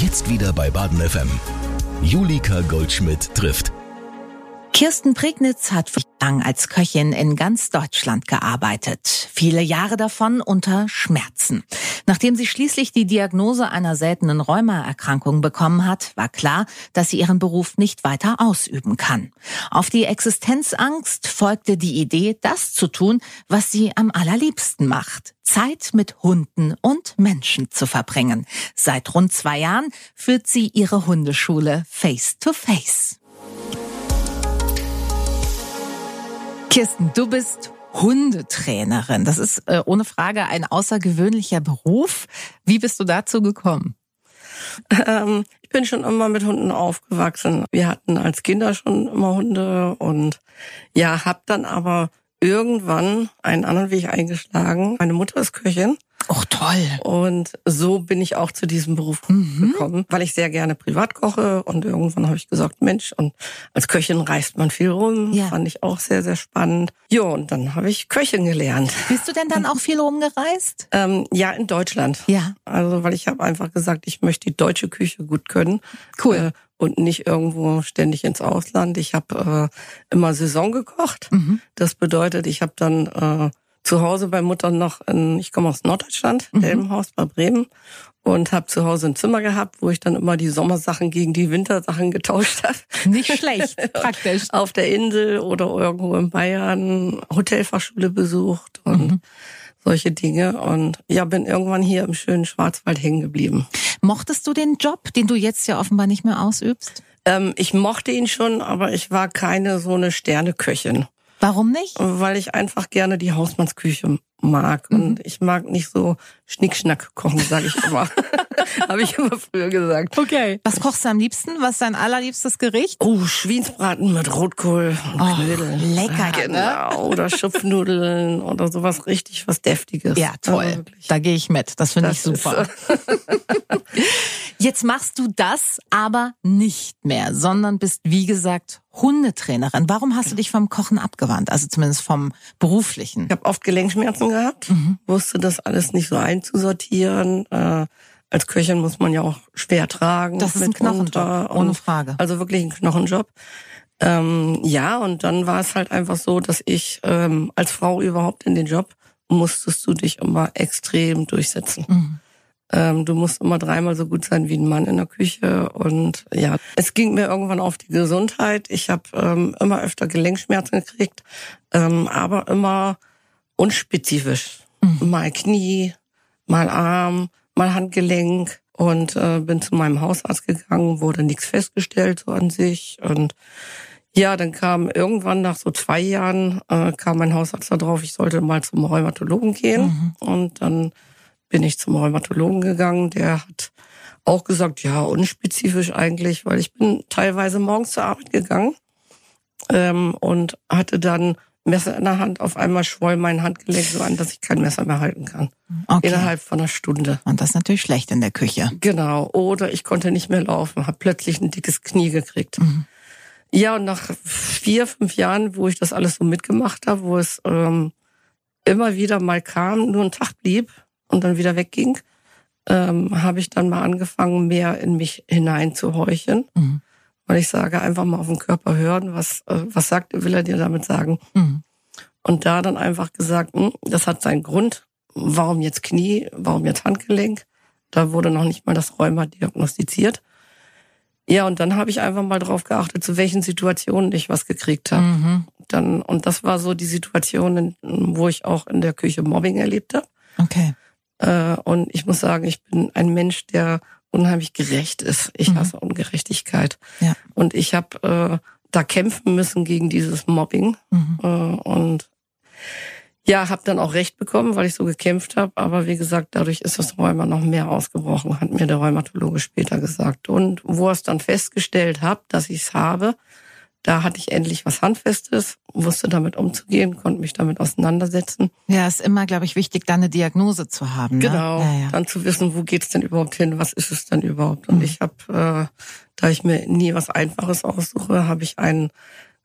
Jetzt wieder bei Baden FM. Julika Goldschmidt trifft. Kirsten Prignitz hat lang als Köchin in ganz Deutschland gearbeitet. Viele Jahre davon unter Schmerzen. Nachdem sie schließlich die Diagnose einer seltenen Rheumaerkrankung bekommen hat, war klar, dass sie ihren Beruf nicht weiter ausüben kann. Auf die Existenzangst folgte die Idee, das zu tun, was sie am allerliebsten macht. Zeit mit Hunden und Menschen zu verbringen. Seit rund zwei Jahren führt sie ihre Hundeschule Face to Face. Kirsten, du bist Hundetrainerin. Das ist äh, ohne Frage ein außergewöhnlicher Beruf. Wie bist du dazu gekommen? Ähm, ich bin schon immer mit Hunden aufgewachsen. Wir hatten als Kinder schon immer Hunde und ja, hab dann aber irgendwann einen anderen Weg eingeschlagen. Meine Mutter ist Köchin Och, toll. Und so bin ich auch zu diesem Beruf mhm. gekommen, weil ich sehr gerne privat koche. Und irgendwann habe ich gesagt, Mensch, und als Köchin reist man viel rum. Ja. Fand ich auch sehr, sehr spannend. Ja, und dann habe ich Köchin gelernt. Bist du denn dann auch viel rumgereist? Ähm, ja, in Deutschland. Ja. Also, weil ich habe einfach gesagt, ich möchte die deutsche Küche gut können. Cool. Äh, und nicht irgendwo ständig ins Ausland. Ich habe äh, immer Saison gekocht. Mhm. Das bedeutet, ich habe dann... Äh, zu Hause bei Mutter noch, in, ich komme aus Norddeutschland, mhm. Bei Bremen und habe zu Hause ein Zimmer gehabt, wo ich dann immer die Sommersachen gegen die Wintersachen getauscht habe. Nicht schlecht, praktisch. Auf der Insel oder irgendwo in Bayern Hotelfachschule besucht und mhm. solche Dinge und ja, bin irgendwann hier im schönen Schwarzwald hängen geblieben. Mochtest du den Job, den du jetzt ja offenbar nicht mehr ausübst? Ähm, ich mochte ihn schon, aber ich war keine so eine Sterneköchin. Warum nicht? Weil ich einfach gerne die Hausmannsküche mag. Mhm. Und ich mag nicht so Schnickschnack kochen, sage ich immer. Habe ich immer früher gesagt. Okay. Was kochst du am liebsten? Was ist dein allerliebstes Gericht? Oh, Schweinsbraten mit Rotkohl und oh, Knödeln. Lecker, genau. Ne? Oder Schupfnudeln oder sowas richtig was Deftiges. Ja, toll. Ja, da gehe ich mit. Das finde ich super. Jetzt machst du das aber nicht mehr, sondern bist, wie gesagt, Hundetrainerin. Warum hast du dich vom Kochen abgewandt? Also zumindest vom beruflichen. Ich habe oft Gelenkschmerzen gehabt, mhm. wusste das alles nicht so einzusortieren. Äh, als Köchin muss man ja auch schwer tragen. Das ist ein Knochenjob, ohne Frage. Also wirklich ein Knochenjob. Ähm, ja, und dann war es halt einfach so, dass ich ähm, als Frau überhaupt in den Job musstest du dich immer extrem durchsetzen. Mhm. Ähm, du musst immer dreimal so gut sein wie ein Mann in der Küche. Und ja, es ging mir irgendwann auf die Gesundheit. Ich habe ähm, immer öfter Gelenkschmerzen gekriegt, ähm, aber immer unspezifisch. Mhm. Mal Knie, mal Arm, mal Handgelenk. Und äh, bin zu meinem Hausarzt gegangen, wurde nichts festgestellt so an sich. Und ja, dann kam irgendwann nach so zwei Jahren, äh, kam mein Hausarzt darauf, ich sollte mal zum Rheumatologen gehen. Mhm. Und dann bin ich zum Rheumatologen gegangen. Der hat auch gesagt, ja, unspezifisch eigentlich, weil ich bin teilweise morgens zur Arbeit gegangen ähm, und hatte dann Messer in der Hand. Auf einmal schwoll mein Handgelenk so an, dass ich kein Messer mehr halten kann. Okay. Innerhalb von einer Stunde. Und das ist natürlich schlecht in der Küche. Genau. Oder ich konnte nicht mehr laufen, habe plötzlich ein dickes Knie gekriegt. Mhm. Ja, und nach vier, fünf Jahren, wo ich das alles so mitgemacht habe, wo es ähm, immer wieder mal kam, nur ein Tag blieb, und dann wieder wegging, ähm, habe ich dann mal angefangen, mehr in mich hineinzuhorchen. Mhm. Weil ich sage, einfach mal auf den Körper hören, was, äh, was sagt, will er dir damit sagen. Mhm. Und da dann einfach gesagt, mh, hm, das hat seinen Grund. Warum jetzt Knie? Warum jetzt Handgelenk? Da wurde noch nicht mal das Rheuma diagnostiziert. Ja, und dann habe ich einfach mal drauf geachtet, zu welchen Situationen ich was gekriegt habe. Mhm. Dann und das war so die Situation, wo ich auch in der Küche Mobbing erlebt habe. Okay. Äh, und ich muss sagen, ich bin ein Mensch, der unheimlich gerecht ist. Ich mhm. hasse Ungerechtigkeit. Ja. Und ich habe äh, da kämpfen müssen gegen dieses Mobbing. Mhm. Äh, und ja, habe dann auch recht bekommen, weil ich so gekämpft habe. Aber wie gesagt, dadurch ist das Rheuma noch mehr ausgebrochen, hat mir der Rheumatologe später gesagt. Und wo er es dann festgestellt hat, dass ich es habe, da hatte ich endlich was Handfestes, wusste damit umzugehen, konnte mich damit auseinandersetzen. Ja, ist immer, glaube ich, wichtig, da eine Diagnose zu haben. Ne? Genau, ja, ja. dann zu wissen, wo geht's denn überhaupt hin, was ist es denn überhaupt. Und mhm. ich habe, äh, da ich mir nie was Einfaches aussuche, habe ich ein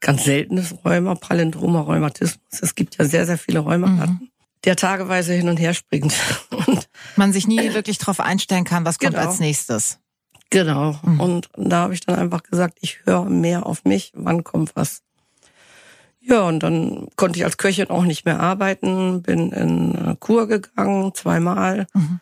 ganz seltenes Rheuma, Palindroma Rheumatismus. Es gibt ja sehr, sehr viele Rheumaarten. Mhm der tageweise hin und her springt. Und Man sich nie wirklich darauf einstellen kann, was kommt genau. als nächstes. Genau. Mhm. Und da habe ich dann einfach gesagt, ich höre mehr auf mich, wann kommt was. Ja, und dann konnte ich als Köchin auch nicht mehr arbeiten, bin in Kur gegangen, zweimal. Mhm.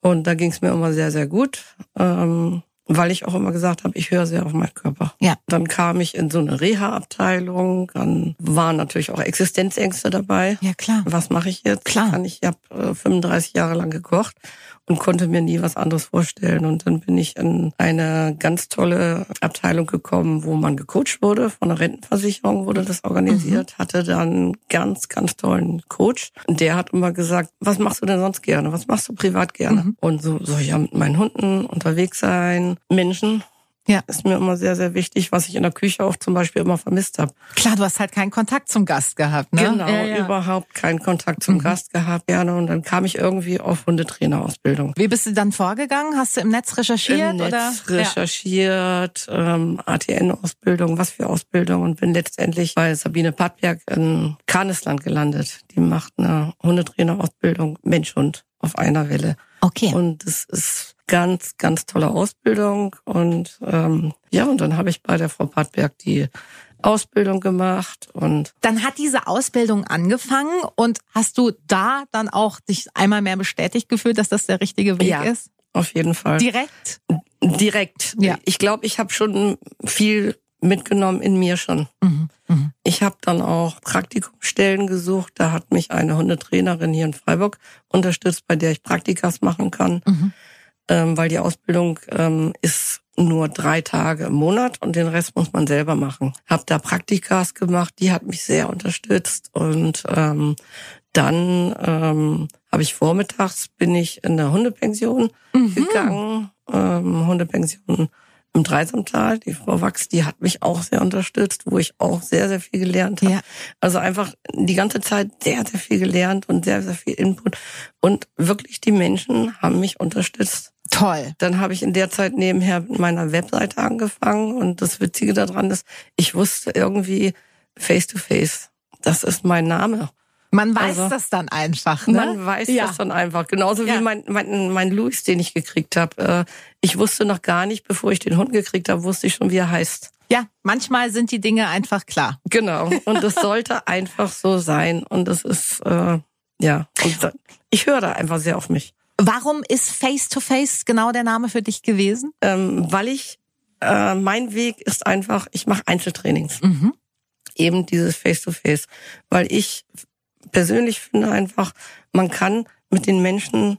Und da ging es mir immer sehr, sehr gut. Ähm, weil ich auch immer gesagt habe, ich höre sehr auf meinen Körper. Ja. Dann kam ich in so eine Reha-Abteilung, dann waren natürlich auch Existenzängste dabei. Ja, klar. Was mache ich jetzt? Klar. Kann ich, ich habe äh, 35 Jahre lang gekocht und konnte mir nie was anderes vorstellen. Und dann bin ich in eine ganz tolle Abteilung gekommen, wo man gecoacht wurde. Von der Rentenversicherung wurde das organisiert. Mhm. Hatte dann ganz, ganz tollen Coach. Und der hat immer gesagt, was machst du denn sonst gerne? Was machst du privat gerne? Mhm. Und so soll ich ja mit meinen Hunden unterwegs sein, Menschen ja. Ist mir immer sehr, sehr wichtig, was ich in der Küche auch zum Beispiel immer vermisst habe. Klar, du hast halt keinen Kontakt zum Gast gehabt, ne? Genau, ja, ja. überhaupt keinen Kontakt zum mhm. Gast gehabt, gerne. Und dann kam ich irgendwie auf Hundetrainerausbildung. Wie bist du dann vorgegangen? Hast du im Netz recherchiert? Im Netz oder? recherchiert, ja. ähm, ATN-Ausbildung, was für Ausbildung und bin letztendlich bei Sabine Pattberg in Karnesland gelandet. Die macht eine Hundetrainerausbildung Mensch-Hund auf einer Welle. Okay. Und es ist ganz, ganz tolle Ausbildung. Und ähm, ja, und dann habe ich bei der Frau Pattberg die Ausbildung gemacht und dann hat diese Ausbildung angefangen und hast du da dann auch dich einmal mehr bestätigt gefühlt, dass das der richtige Weg ja, ist? Auf jeden Fall. Direkt? Direkt. Ja. Ich glaube, ich habe schon viel mitgenommen in mir schon. Mhm. Mhm. Ich habe dann auch Praktikumstellen gesucht. Da hat mich eine Hundetrainerin hier in Freiburg unterstützt, bei der ich Praktikas machen kann. Mhm ähm, weil die Ausbildung ähm, ist nur drei Tage im Monat und den Rest muss man selber machen. Hab da Praktikas gemacht, die hat mich sehr unterstützt und ähm, dann ähm, habe ich vormittags bin ich in der Hundepension mhm. gegangen, ähm, Hundepension im Dreisamtal. Die Frau Wachs, die hat mich auch sehr unterstützt, wo ich auch sehr, sehr viel gelernt habe. Ja. Also einfach die ganze Zeit sehr, sehr viel gelernt und sehr, sehr viel Input. Und wirklich die Menschen haben mich unterstützt. Toll. Dann habe ich in der Zeit nebenher mit meiner Webseite angefangen und das Witzige daran ist, ich wusste irgendwie face to face, das ist mein Name. Man weiß also, das dann einfach, ne? Man weiß ja. das dann einfach. Genauso ja. wie mein, mein, mein Louis, den ich gekriegt habe. Äh, ich wusste noch gar nicht, bevor ich den Hund gekriegt habe, wusste ich schon, wie er heißt. Ja, manchmal sind die Dinge einfach klar. Genau. Und es sollte einfach so sein. Und es ist, äh, ja. Und ich höre da einfach sehr auf mich. Warum ist Face to Face genau der Name für dich gewesen? Ähm, weil ich, äh, mein Weg ist einfach, ich mache Einzeltrainings. Mhm. Eben dieses Face to Face. Weil ich persönlich finde einfach, man kann mit den Menschen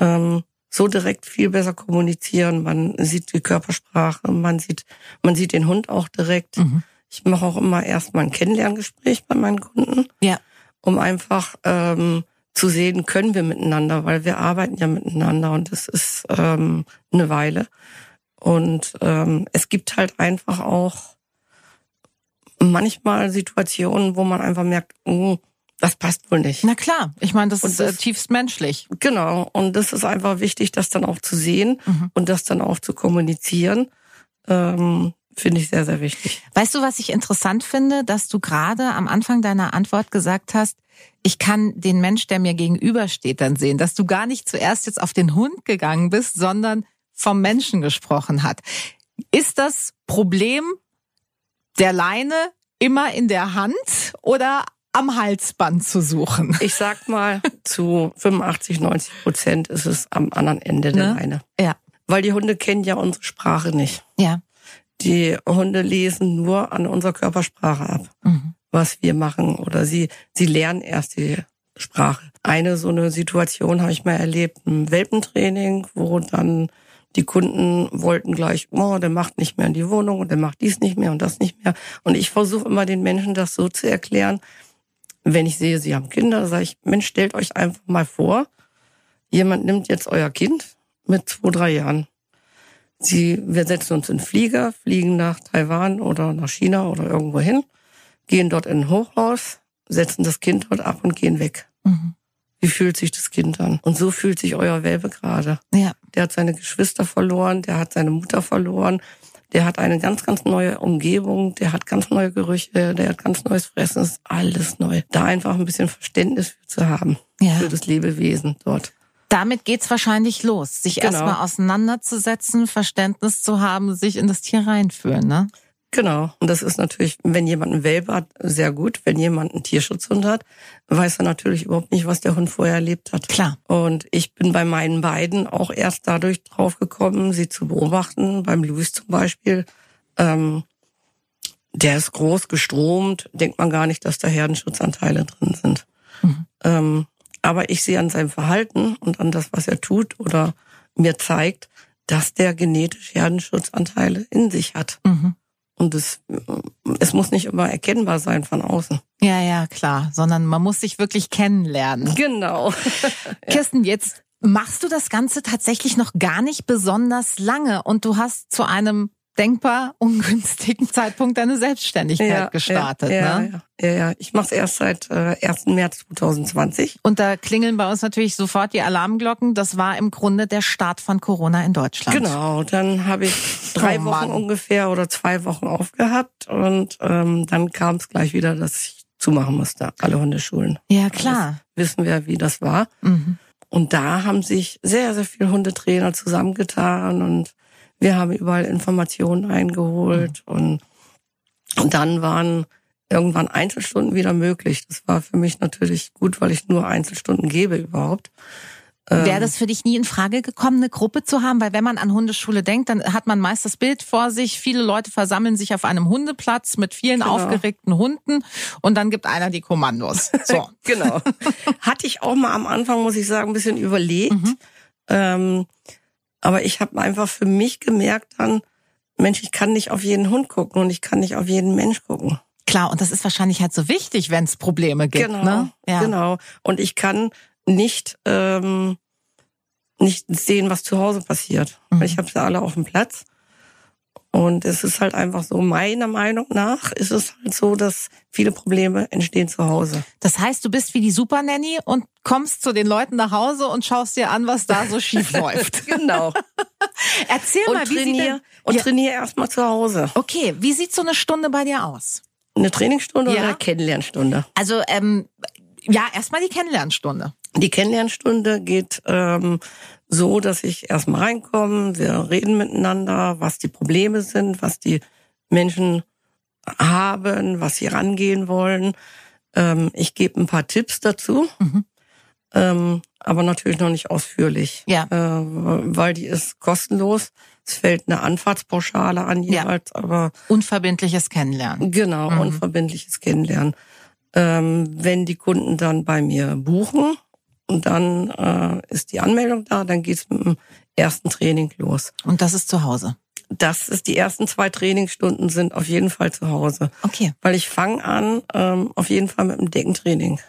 ähm, so direkt viel besser kommunizieren. Man sieht die Körpersprache, man sieht, man sieht den Hund auch direkt. Mhm. Ich mache auch immer erstmal ein Kennenlerngespräch bei meinen Kunden, ja. um einfach ähm, zu sehen, können wir miteinander, weil wir arbeiten ja miteinander und das ist ähm, eine Weile. Und ähm, es gibt halt einfach auch manchmal Situationen, wo man einfach merkt, oh, das passt wohl nicht. Na klar, ich meine, das und ist äh, das, tiefst menschlich. Genau, und das ist einfach wichtig, das dann auch zu sehen mhm. und das dann auch zu kommunizieren. Ähm, Finde ich sehr, sehr wichtig. Weißt du, was ich interessant finde, dass du gerade am Anfang deiner Antwort gesagt hast, ich kann den Mensch, der mir gegenübersteht, dann sehen, dass du gar nicht zuerst jetzt auf den Hund gegangen bist, sondern vom Menschen gesprochen hat. Ist das Problem der Leine immer in der Hand oder am Halsband zu suchen? Ich sag mal, zu 85, 90 Prozent ist es am anderen Ende der ne? Leine. Ja. Weil die Hunde kennen ja unsere Sprache nicht. Ja. Die Hunde lesen nur an unserer Körpersprache ab, mhm. was wir machen. Oder sie, sie lernen erst die Sprache. Eine so eine Situation habe ich mal erlebt, ein Welpentraining, wo dann die Kunden wollten gleich, oh, der macht nicht mehr in die Wohnung und der macht dies nicht mehr und das nicht mehr. Und ich versuche immer den Menschen das so zu erklären, wenn ich sehe, sie haben Kinder, sage ich, Mensch, stellt euch einfach mal vor, jemand nimmt jetzt euer Kind mit zwei, drei Jahren Sie, wir setzen uns in Flieger, fliegen nach Taiwan oder nach China oder irgendwo hin, gehen dort in ein Hochhaus, setzen das Kind dort ab und gehen weg. Mhm. Wie fühlt sich das Kind an? Und so fühlt sich euer Welpe gerade. Ja. Der hat seine Geschwister verloren, der hat seine Mutter verloren, der hat eine ganz, ganz neue Umgebung, der hat ganz neue Gerüche, der hat ganz neues Fressen, ist alles neu. Da einfach ein bisschen Verständnis für zu haben, ja. für das Lebewesen dort. Damit geht's wahrscheinlich los, sich Genau. erstmal auseinanderzusetzen, Verständnis zu haben, sich in das Tier reinführen, ne? Genau. Und das ist natürlich, wenn jemand einen Welpe hat, sehr gut. Wenn jemand einen Tierschutzhund hat, weiß er natürlich überhaupt nicht, was der Hund vorher erlebt hat. Klar. Und ich bin bei meinen beiden auch erst dadurch drauf gekommen, sie zu beobachten. Beim Louis zum Beispiel. Ähm, der ist groß gestromt, denkt man gar nicht, dass da Herdenschutzanteile drin sind. Mhm. Ähm, aber ich sehe an seinem Verhalten und an das, was er tut oder mir zeigt, dass der genetisch Herdenschutzanteile in sich hat. Mhm. Und es, es muss nicht immer erkennbar sein von außen. Ja, ja, klar, sondern man muss sich wirklich kennenlernen. Genau. Kirsten, jetzt machst du das Ganze tatsächlich noch gar nicht besonders lange und du hast zu einem denkbar ungünstigen Zeitpunkt deine Selbstständigkeit gestartet. ja, ne? ja, ja, ja. Ich mache es erst seit äh, 1. März 2020. Und da klingeln bei uns natürlich sofort die Alarmglocken. Das war im Grunde der Start von Corona in Deutschland. Genau, dann habe ich drei Oh, Wochen ungefähr oder zwei Wochen aufgehabt und ähm, dann kam es gleich wieder, dass ich zumachen musste, alle Hundeschulen. Ja, klar. Wissen wir, wie das war. Mhm. Und da haben sich sehr, sehr viele Hundetrainer zusammengetan und wir haben überall Informationen eingeholt und, und dann waren irgendwann Einzelstunden wieder möglich. Das war für mich natürlich gut, weil ich nur Einzelstunden gebe überhaupt. Ähm, Wäre das für dich nie in Frage gekommen, eine Gruppe zu haben? Weil wenn man an Hundeschule denkt, dann hat man meist das Bild vor sich. Viele Leute versammeln sich auf einem Hundeplatz mit vielen Genau. aufgeregten Hunden und dann gibt einer die Kommandos. So. Genau. Hatte ich auch mal am Anfang, muss ich sagen, ein bisschen überlegt. Mhm. Ähm, aber ich habe einfach für mich gemerkt dann, Mensch, ich kann nicht auf jeden Hund gucken und ich kann nicht auf jeden Mensch gucken. Klar, und das ist wahrscheinlich halt so wichtig, wenn es Probleme gibt. Genau, Ne? Ja. genau. Und ich kann nicht ähm, nicht sehen, was zu Hause passiert. Mhm. Weil ich habe sie alle auf dem Platz. Und es ist halt einfach so, meiner Meinung nach ist es halt so, dass viele Probleme entstehen zu Hause. Das heißt, du bist wie die Supernanny und kommst zu den Leuten nach Hause und schaust dir an, was da so schief läuft. Genau. Erzähl Und mal, wie sieht trainiere denn, und Ja. trainiere erstmal zu Hause. Okay, wie sieht so eine Stunde bei dir aus? Eine Trainingsstunde Ja. oder eine Kennenlernstunde? Also, ähm, ja, erstmal die Kennenlernstunde. Die Kennenlernstunde geht ähm, so, dass ich erstmal reinkomme, wir reden miteinander, was die Probleme sind, was die Menschen haben, was sie rangehen wollen. Ähm, ich gebe ein paar Tipps dazu, Mhm. ähm, aber natürlich noch nicht ausführlich, Ja. äh, weil die ist kostenlos. Es fällt eine Anfahrtspauschale an Ja. jeweils, aber Unverbindliches Kennenlernen. Genau, Mhm. unverbindliches Kennenlernen. Ähm, wenn die Kunden dann bei mir buchen und dann äh, ist die Anmeldung da, dann geht's mit dem ersten Training los. Und das ist zu Hause. Das ist die ersten zwei Trainingsstunden sind auf jeden Fall zu Hause, Okay. weil ich fange an ähm, auf jeden Fall mit dem Deckentraining,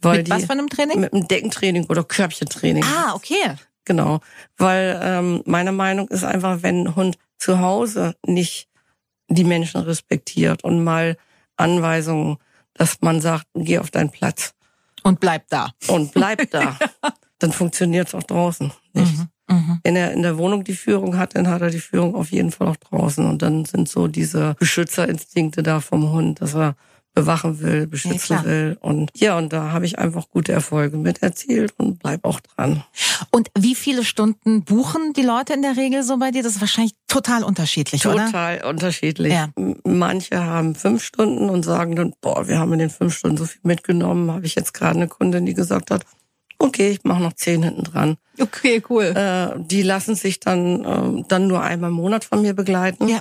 weil Mit die was für einem Training? mit dem Deckentraining oder Körbchentraining. Ah, okay. Genau, weil ähm, meine Meinung ist einfach, wenn ein Hund zu Hause nicht die Menschen respektiert und mal Anweisungen, dass man sagt, geh auf deinen Platz Und bleib da. und bleib da, dann funktioniert's auch draußen nicht. Mhm. Mhm. Wenn er in der Wohnung die Führung hat, dann hat er die Führung auf jeden Fall auch draußen. Und dann sind so diese Beschützerinstinkte da vom Hund, dass er bewachen will, beschützen klar. will. Und ja, und da habe ich einfach gute Erfolge mit erzielt und bleib auch dran. Und wie viele Stunden buchen die Leute in der Regel so bei dir? Das ist wahrscheinlich total unterschiedlich, oder? Total unterschiedlich. Ja. Manche haben fünf Stunden und sagen dann, boah, wir haben in den fünf Stunden so viel mitgenommen. Habe ich jetzt gerade eine Kundin, die gesagt hat, okay, ich mache noch zehn hinten dran. Okay, cool. Äh, die lassen sich dann äh, dann nur einmal im Monat von mir begleiten. Ja.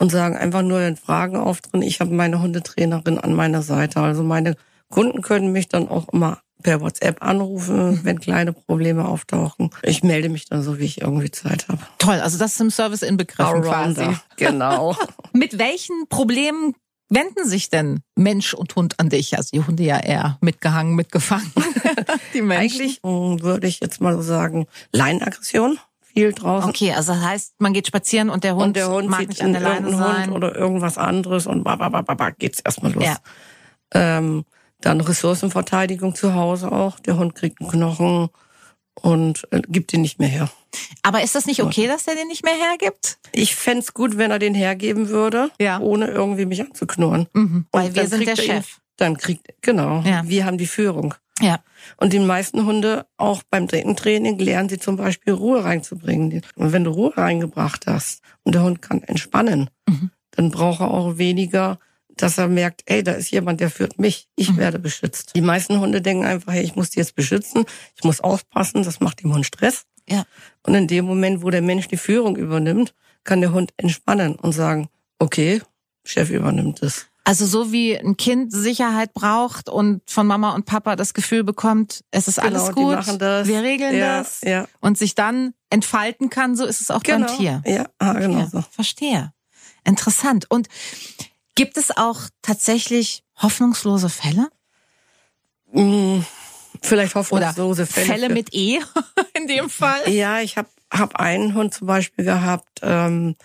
Und sagen einfach nur, wenn Fragen auftreten, ich habe meine Hundetrainerin an meiner Seite. Also meine Kunden können mich dann auch immer per WhatsApp anrufen, Mhm. wenn kleine Probleme auftauchen. Ich melde mich dann so, wie ich irgendwie Zeit habe. Toll, also das ist im Service inbegriffen quasi. Allrounder. Genau. Mit welchen Problemen wenden sich denn Mensch und Hund an dich? Also die Hunde ja eher mitgehangen, mitgefangen. die Menschen. Eigentlich mh, würde ich jetzt mal so sagen, Leinenaggression, viel draußen. Okay, also das heißt, man geht spazieren und der Hund, und der Hund mag sieht nicht an der Leine sein. Hund oder irgendwas anderes und ba, ba, ba, ba, ba, geht's erstmal los. Ja. Ähm, dann Ressourcenverteidigung zu Hause auch. Der Hund kriegt einen Knochen und äh, gibt ihn nicht mehr her. Aber ist das nicht okay, dass der den nicht mehr hergibt? Ich fänd's gut, wenn er den hergeben würde, Ja. ohne irgendwie mich anzuknurren. Mhm, weil wir sind der er ihn- Chef. Dann kriegt, genau, Ja. wir haben die Führung. Ja. Und die meisten Hunde, auch beim dritten Training, lernen sie zum Beispiel Ruhe reinzubringen. Und wenn du Ruhe reingebracht hast und der Hund kann entspannen, mhm. dann braucht er auch weniger, dass er merkt, ey, da ist jemand, der führt mich, ich mhm. werde beschützt. Die meisten Hunde denken einfach, hey, ich muss die jetzt beschützen, ich muss aufpassen, das macht dem Hund Stress. Ja. Und in dem Moment, wo der Mensch die Führung übernimmt, kann der Hund entspannen und sagen, okay, Chef übernimmt es. Also so wie ein Kind Sicherheit braucht und von Mama und Papa das Gefühl bekommt, es ist genau, alles gut, wir regeln ja, das ja. und sich dann entfalten kann, so ist es auch genau. beim Tier. Ja, ah, genau so. Verstehe. Interessant. Und gibt es auch tatsächlich hoffnungslose Fälle? Hm, vielleicht hoffnungslose Oder Fälle. Fälle mit E in dem Fall? Ja, ich habe hab einen Hund zum Beispiel gehabt, ähm,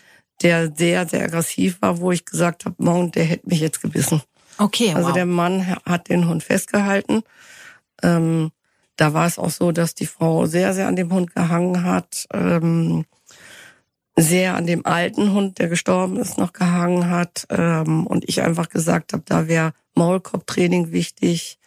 der sehr, sehr aggressiv war, wo ich gesagt habe, morgen, der hätte mich jetzt gebissen. Okay. Also wow. der Mann hat den Hund festgehalten. Ähm, da war es auch so, dass die Frau sehr, sehr an dem Hund gehangen hat, ähm, sehr an dem alten Hund, der gestorben ist, noch gehangen hat. Ähm, und ich einfach gesagt habe, da wäre Maulkorbtraining wichtig.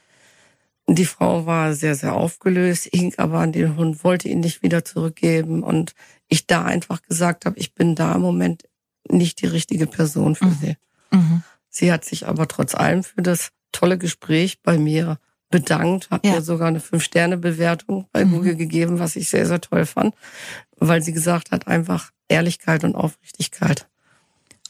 Die Frau war sehr, sehr aufgelöst, hing aber an den Hund, wollte ihn nicht wieder zurückgeben. Und ich da einfach gesagt habe, ich bin da im Moment nicht die richtige Person für mhm. sie. Mhm. Sie hat sich aber trotz allem für das tolle Gespräch bei mir bedankt, hat ja. mir sogar eine Fünf-Sterne-Bewertung bei mhm. Google gegeben, was ich sehr, sehr toll fand, weil sie gesagt hat, einfach Ehrlichkeit und Aufrichtigkeit.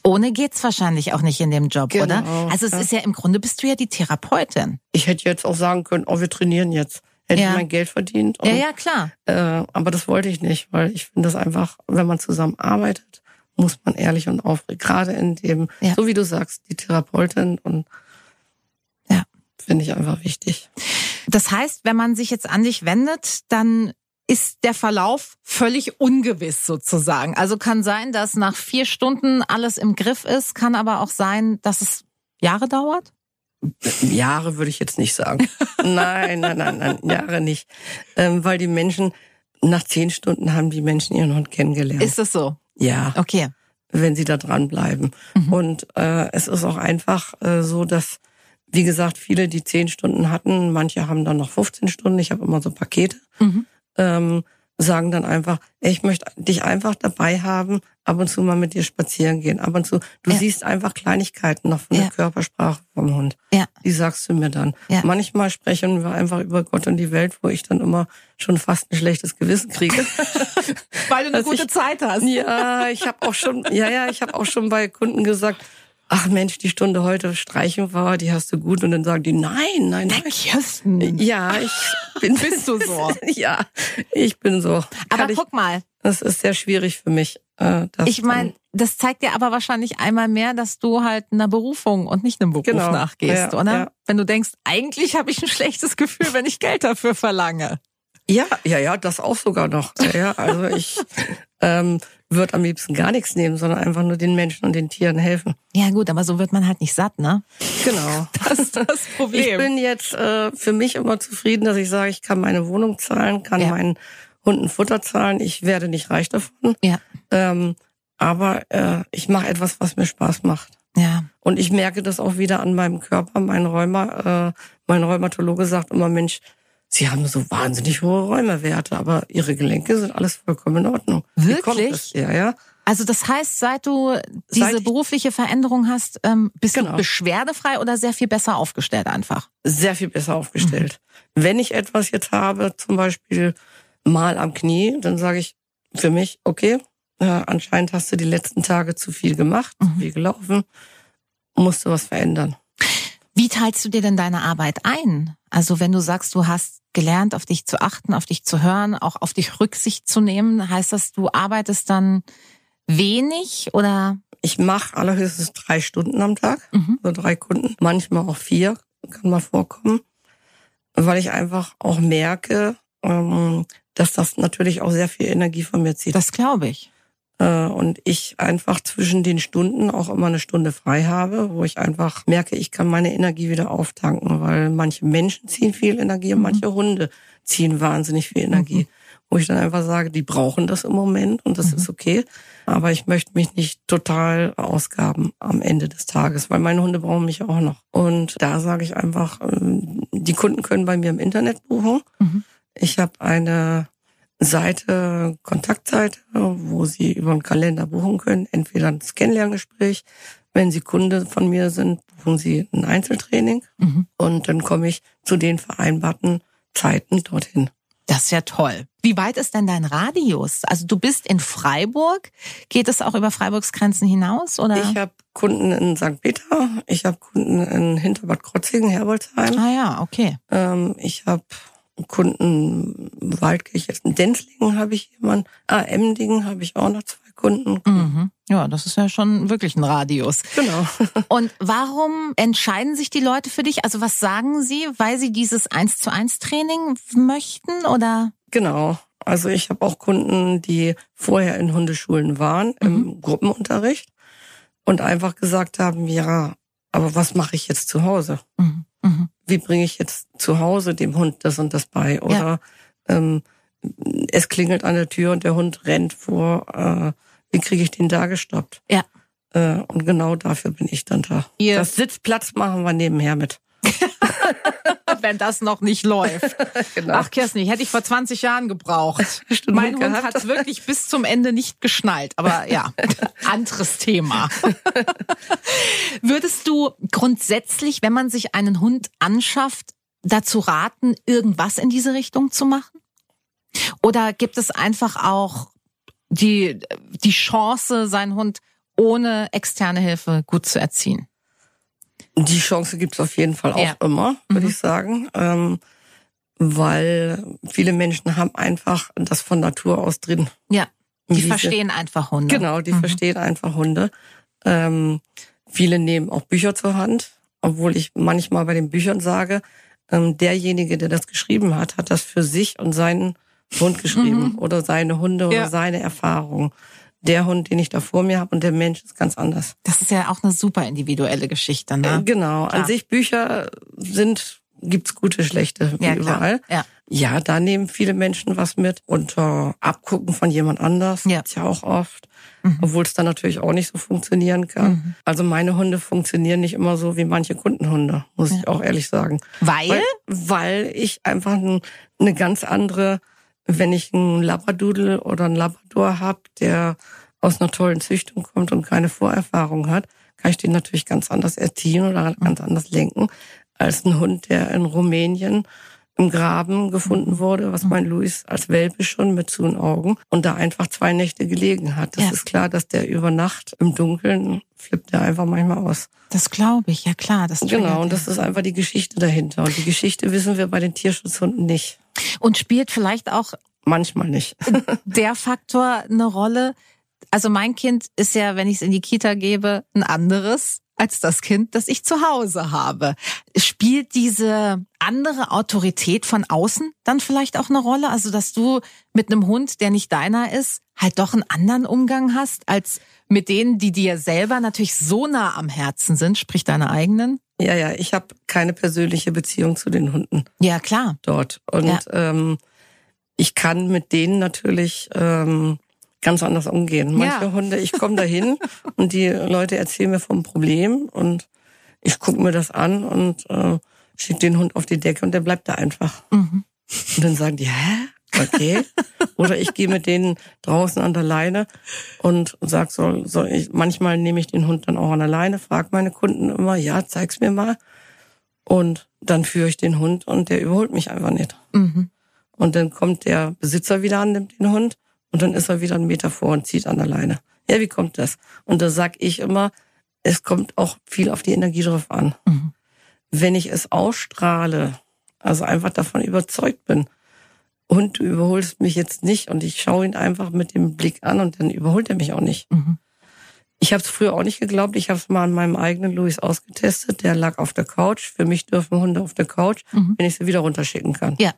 Ohne geht's wahrscheinlich auch nicht in dem Job, genau, oder? Also es ja. ist ja im Grunde bist du ja die Therapeutin. Ich hätte jetzt auch sagen können, oh, wir trainieren jetzt. Hätte Ja. ich mein Geld verdient. Und, Ja, ja, klar. Äh, aber das wollte ich nicht, weil ich finde das einfach, wenn man zusammen arbeitet, muss man ehrlich und aufrichtig, gerade in dem, Ja. so wie du sagst, die Therapeutin und Ja. finde ich einfach wichtig. Das heißt, wenn man sich jetzt an dich wendet, dann ist der Verlauf völlig ungewiss sozusagen. Also kann sein, dass nach vier Stunden alles im Griff ist, kann aber auch sein, dass es Jahre dauert. Jahre würde ich jetzt nicht sagen. nein, nein, nein, nein, Jahre nicht. Ähm, weil die Menschen, nach zehn Stunden haben die Menschen ihren Hund kennengelernt. Ist es so? ja, Okay. wenn sie da dranbleiben. Mhm. Und äh, es ist auch einfach äh, so, dass, wie gesagt, viele, die zehn Stunden hatten, manche haben dann noch 15 Stunden, ich habe immer so Pakete, Mhm. Ähm, sagen dann einfach, ich möchte dich einfach dabei haben, ab und zu mal mit dir spazieren gehen. Ab und zu, du Ja. siehst einfach Kleinigkeiten noch von Ja. der Körpersprache vom Hund. Ja. Die sagst du mir dann. Ja. Manchmal sprechen wir einfach über Gott und die Welt, wo ich dann immer schon fast ein schlechtes Gewissen kriege. Weil du eine Also gute ich- Zeit hast. Ja, ich habe auch schon, ja, ja, ich habe auch schon bei Kunden gesagt, ach Mensch, die Stunde heute streichen war, die hast du gut. Und dann sagen die, nein, nein, nein. Kirsten. Ja, ich bin. Bist du so? ja, ich bin so. Aber Kann ich, guck mal, das ist sehr schwierig für mich. Äh, ich meine, das zeigt dir aber wahrscheinlich einmal mehr, dass du halt einer Berufung und nicht einem Beruf Genau. nachgehst, Ja, oder? ja. Wenn du denkst, eigentlich habe ich ein schlechtes Gefühl, wenn ich Geld dafür verlange. Ja, ja, ja, das auch sogar noch. Ja, also ich ähm, würde am liebsten gar nichts nehmen, sondern einfach nur den Menschen und den Tieren helfen. Ja gut, aber so wird man halt nicht satt, ne? Genau. Das ist das Ich bin jetzt äh, für mich immer zufrieden, dass ich sage, ich kann meine Wohnung zahlen, kann Ja. meinen Hunden Futter zahlen. Ich werde nicht reich davon. Ja. Ähm, aber äh, ich mache etwas, was mir Spaß macht. Ja. Und ich merke das auch wieder an meinem Körper. Mein Rheuma, äh, mein Rheumatologe sagt immer, Mensch, Sie haben so wahnsinnig hohe Rheumawerte, aber Ihre Gelenke sind alles vollkommen in Ordnung. Wirklich? Ja, ja. Also das heißt, seit du diese Seit ich- berufliche Veränderung hast, ähm, bist du Genau. beschwerdefrei oder sehr viel besser aufgestellt einfach? sehr viel besser aufgestellt. Wenn ich etwas jetzt habe, zum Beispiel mal am Knie, dann sage ich für mich, okay, äh, anscheinend hast du die letzten Tage zu viel gemacht, zu viel gelaufen, musst du was verändern. Wie teilst du dir denn deine Arbeit ein? Also wenn du sagst, du hast gelernt, auf dich zu achten, auf dich zu hören, auch auf dich Rücksicht zu nehmen, heißt das, du arbeitest dann wenig oder? Ich mache allerhöchstens drei Stunden am Tag, Mhm. so drei Kunden, manchmal auch vier, kann mal vorkommen, weil ich einfach auch merke, ähm, dass das natürlich auch sehr viel Energie von mir zieht. Das glaube ich. Äh, und ich einfach zwischen den Stunden auch immer eine Stunde frei habe, wo ich einfach merke, ich kann meine Energie wieder auftanken, weil manche Menschen ziehen viel Energie und Mhm. manche Hunde ziehen wahnsinnig viel Energie. Wo ich dann einfach sage, die brauchen das im Moment und das Mhm. ist okay. aber ich möchte mich nicht total ausgaben am Ende des Tages, weil meine Hunde brauchen mich auch noch. Und da sage ich einfach, ähm, die Kunden können bei mir im Internet buchen. Mhm. Ich habe eine Seite, Kontaktseite, wo Sie über einen Kalender buchen können. Entweder ein Kennenlerngespräch. Wenn Sie Kunde von mir sind, buchen Sie ein Einzeltraining. Mhm. Und dann komme ich zu den vereinbarten Zeiten dorthin. Das ist ja toll. Wie weit ist denn dein Radius? Also du bist in Freiburg. Geht es auch über Freiburgs Grenzen hinaus? Oder? Ich habe Kunden in St. Peter, ich habe Kunden in Hinterbad Krotzingen, Herbolzheim. Ah ja, okay. Ähm, ich habe Kunden Waldkirche, in Denzlingen habe ich jemanden, ah, Emdingen habe ich auch noch zwei Kunden. Mhm. Ja, das ist ja schon wirklich ein Radius. Genau. Und warum entscheiden sich die Leute für dich? Also was sagen sie, weil sie dieses eins zu eins Training möchten oder? Genau. Also ich habe auch Kunden, die vorher in Hundeschulen waren, mhm. im Gruppenunterricht und einfach gesagt haben, ja, aber was mache ich jetzt zu Hause? Mhm. Mhm. Wie bringe ich jetzt zu Hause dem Hund das und das bei? Oder ja. ähm, es klingelt an der Tür und der Hund rennt vor. Äh, wie kriege ich den da gestoppt? Ja. Äh, und genau dafür bin ich dann da. Ihr das Sitzplatz machen wir nebenher mit. Wenn das noch nicht läuft. genau. Ach, Kerstin, hätte ich vor 20 Jahren gebraucht. Stimmt mein Hund hat es wirklich bis zum Ende nicht geschnallt. Aber ja, anderes Thema. Würdest du grundsätzlich, wenn man sich einen Hund anschafft, dazu raten, irgendwas in diese Richtung zu machen? Oder gibt es einfach auch die, die Chance, seinen Hund ohne externe Hilfe gut zu erziehen? Die Chance gibt es auf jeden Fall auch ja. immer, würde mhm. ich sagen. Ähm, weil viele Menschen haben einfach das von Natur aus drin. Ja, die Diese, verstehen einfach Hunde. Genau, die mhm. verstehen einfach Hunde. Ähm, viele nehmen auch Bücher zur Hand, obwohl ich manchmal bei den Büchern sage, ähm, derjenige, der das geschrieben hat, hat das für sich und seinen Hund geschrieben mhm. oder seine Hunde ja. oder seine Erfahrungen der Hund, den ich da vor mir habe und der Mensch ist ganz anders. Das ist ja auch eine super individuelle Geschichte, ne? Äh, genau. Klar. An sich Bücher sind gibt's gute, schlechte, ja, überall. Ja. ja, da nehmen viele Menschen was mit unter Abgucken von jemand anders. Ja. Gibt's ja auch oft. Mhm. Obwohl es dann natürlich auch nicht so funktionieren kann. Mhm. Also meine Hunde funktionieren nicht immer so wie manche Kundenhunde, muss ja. ich auch ehrlich sagen. Weil? Weil, weil ich einfach eine ganz andere wenn ich einen Labradoodle oder einen Labrador habe, der aus einer tollen Züchtung kommt und keine Vorerfahrung hat, kann ich den natürlich ganz anders erziehen oder ganz anders lenken als ein Hund, der in Rumänien im Graben gefunden wurde, was mein Luis als Welpe schon mit zu den Augen und da einfach zwei Nächte gelegen hat. Das ja. ist klar, dass der über Nacht im Dunkeln flippt der einfach manchmal aus. Das glaube ich, ja klar. Das genau, und das ist einfach die Geschichte dahinter. Und die Geschichte wissen wir bei den Tierschutzhunden nicht. Und spielt vielleicht auch manchmal nicht der Faktor eine Rolle. Also mein Kind ist ja, wenn ich es in die Kita gebe, ein anderes als das Kind, das ich zu Hause habe. Spielt diese andere Autorität von außen dann vielleicht auch eine Rolle? Also, dass du mit einem Hund, der nicht deiner ist, halt doch einen anderen Umgang hast, als mit denen, die dir selber natürlich so nah am Herzen sind, sprich deine eigenen? Ja, ja, ich habe keine persönliche Beziehung zu den Hunden. Ja, klar. Dort. Und ja. ähm, ich kann mit denen natürlich ähm, ganz anders umgehen. Manche ja. Hunde, ich komme dahin und die Leute erzählen mir vom Problem und ich gucke mir das an und äh, schicke den Hund auf die Decke und der bleibt da einfach. Mhm. Und dann sagen die, hä? Okay. Oder ich gehe mit denen draußen an der Leine und sag so, soll ich, manchmal nehme ich den Hund dann auch an der Leine, frage meine Kunden immer, ja, zeig's mir mal. Und dann führe ich den Hund und der überholt mich einfach nicht. Mhm. Und dann kommt der Besitzer wieder an, nimmt den Hund und dann ist er wieder einen Meter vor und zieht an der Leine. Ja, wie kommt das? Und da sag ich immer, es kommt auch viel auf die Energie drauf an. Mhm. Wenn ich es ausstrahle, also einfach davon überzeugt bin, und du überholst mich jetzt nicht und ich schaue ihn einfach mit dem Blick an und dann überholt er mich auch nicht. Mhm. Ich habe es früher auch nicht geglaubt. Ich habe es mal an meinem eigenen Louis ausgetestet. Der lag auf der Couch. Für mich dürfen Hunde auf der Couch, mhm. wenn ich sie wieder runterschicken kann. Ja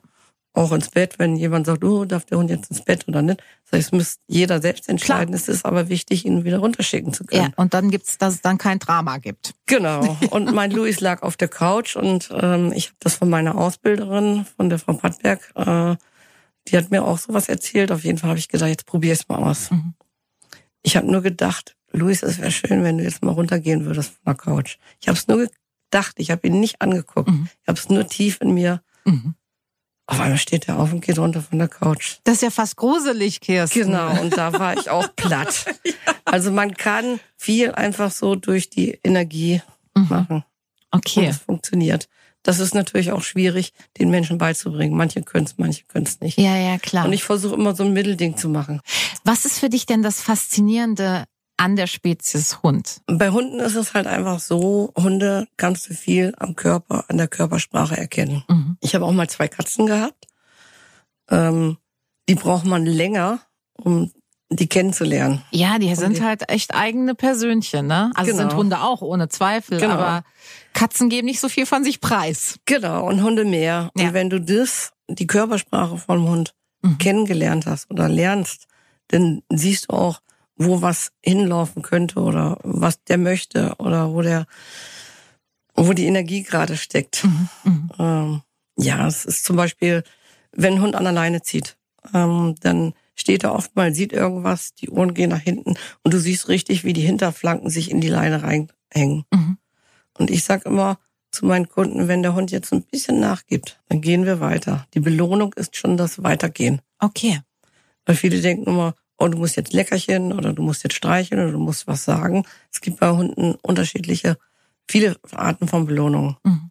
auch ins Bett, wenn jemand sagt, oh, darf der Hund jetzt ins Bett oder nicht. Das heißt, es müsste jeder selbst entscheiden. Klar. Es ist aber wichtig, ihn wieder runterschicken zu können. Ja, und dann gibt's, dass es dann kein Drama gibt. Genau. Und mein Luis lag auf der Couch und ähm, ich habe das von meiner Ausbilderin, von der Frau Pattberg, äh, die hat mir auch sowas erzählt. Auf jeden Fall habe ich gedacht, jetzt probier es mal aus. Mhm. Ich habe nur gedacht, Luis, es wäre schön, wenn du jetzt mal runtergehen würdest von der Couch. Ich habe es nur gedacht, ich habe ihn nicht angeguckt. Mhm. Ich habe es nur tief in mir. Mhm. Auf einmal steht er auf und geht runter von der Couch. Das ist ja fast gruselig, Kirsten. Genau, und da war ich auch platt. ja. Also man kann viel einfach so durch die Energie mhm. machen. Okay. Und es funktioniert. Das ist natürlich auch schwierig, den Menschen beizubringen. Manche können es, manche können es nicht. Ja, ja, klar. Und ich versuche immer so ein Mittelding zu machen. Was ist für dich denn das Faszinierende an der Spezies Hund? Bei Hunden ist es halt einfach so, Hunde kannst du viel am Körper, an der Körpersprache erkennen. Mhm. Ich habe auch mal zwei Katzen gehabt. Ähm, die braucht man länger, um die kennenzulernen. Ja, die sind die, halt echt eigene Persönchen, ne? Also genau. sind Hunde auch, ohne Zweifel. Genau. Aber Katzen geben nicht so viel von sich preis. Genau, und Hunde mehr. Ja. Und wenn du das, die Körpersprache vom Hund mhm. kennengelernt hast oder lernst, dann siehst du auch, wo was hinlaufen könnte oder was der möchte oder wo der, wo die Energie gerade steckt. Mhm. mhm. Ähm, ja, es ist zum Beispiel, wenn ein Hund an der Leine zieht, ähm, dann steht er oft mal, sieht irgendwas, die Ohren gehen nach hinten und du siehst richtig, wie die Hinterflanken sich in die Leine reinhängen. Mhm. Und ich sag immer zu meinen Kunden, wenn der Hund jetzt ein bisschen nachgibt, dann gehen wir weiter. Die Belohnung ist schon das Weitergehen. Okay. Weil viele denken immer, oh, du musst jetzt Leckerchen oder du musst jetzt streicheln oder du musst was sagen. Es gibt bei Hunden unterschiedliche, viele Arten von Belohnungen. Mhm.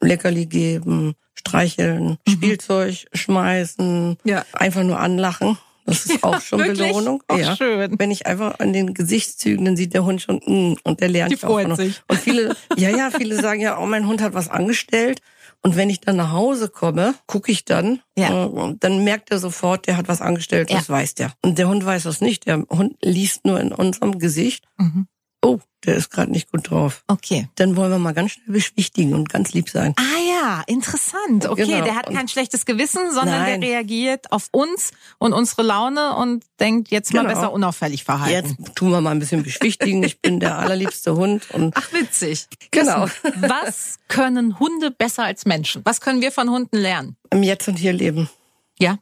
Leckerli geben, streicheln, mhm. Spielzeug schmeißen, ja. einfach nur anlachen. Das ist auch schon wirklich? Belohnung. Auch ja. schön. Wenn ich einfach an den Gesichtszügen, dann sieht der Hund schon, mm, und der lernt Die freut auch noch. sich. Und viele, ja, ja, viele sagen ja, oh, mein Hund hat was angestellt. Und wenn ich dann nach Hause komme, gucke ich dann, ja. äh, dann merkt er sofort, der hat was angestellt, das ja. weiß der. Und der Hund weiß das nicht. Der Hund liest nur in unserem Gesicht. Mhm oh, der ist gerade nicht gut drauf. Okay. Dann wollen wir mal ganz schnell beschwichtigen und ganz lieb sein. Ah ja, interessant. Okay, genau. der hat kein schlechtes Gewissen, sondern Nein. der reagiert auf uns und unsere Laune und denkt, jetzt mal genau. besser unauffällig verhalten. Jetzt tun wir mal ein bisschen beschwichtigen. ich bin der allerliebste Hund. Und Ach, witzig. Genau. Was können Hunde besser als Menschen? Was können wir von Hunden lernen? Im Jetzt und Hier leben. Ja.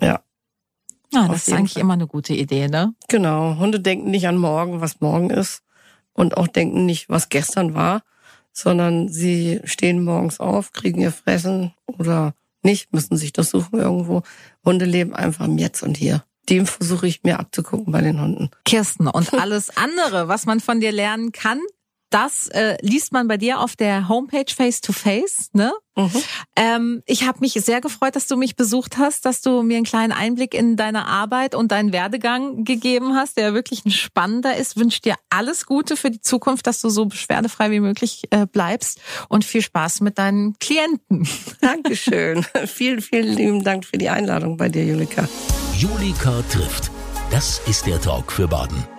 Ja. Ja, das ist eigentlich Fall. immer eine gute Idee, ne? Genau. Hunde denken nicht an morgen, was morgen ist. Und auch denken nicht, was gestern war, sondern sie stehen morgens auf, kriegen ihr Fressen oder nicht, müssen sich das suchen irgendwo. Hunde leben einfach im Jetzt und Hier. Dem versuche ich mir abzugucken bei den Hunden. Kirsten, und alles andere, was man von dir lernen kann, das äh, liest man bei dir auf der Homepage Face to Face. Ne? Mhm. Ähm, ich habe mich sehr gefreut, dass du mich besucht hast, dass du mir einen kleinen Einblick in deine Arbeit und deinen Werdegang gegeben hast, der wirklich ein spannender ist. Wünsche dir alles Gute für die Zukunft, dass du so beschwerdefrei wie möglich äh, bleibst und viel Spaß mit deinen Klienten. Dankeschön. vielen, vielen lieben Dank für die Einladung bei dir, Julika. Julika trifft. Das ist der Talk für Baden.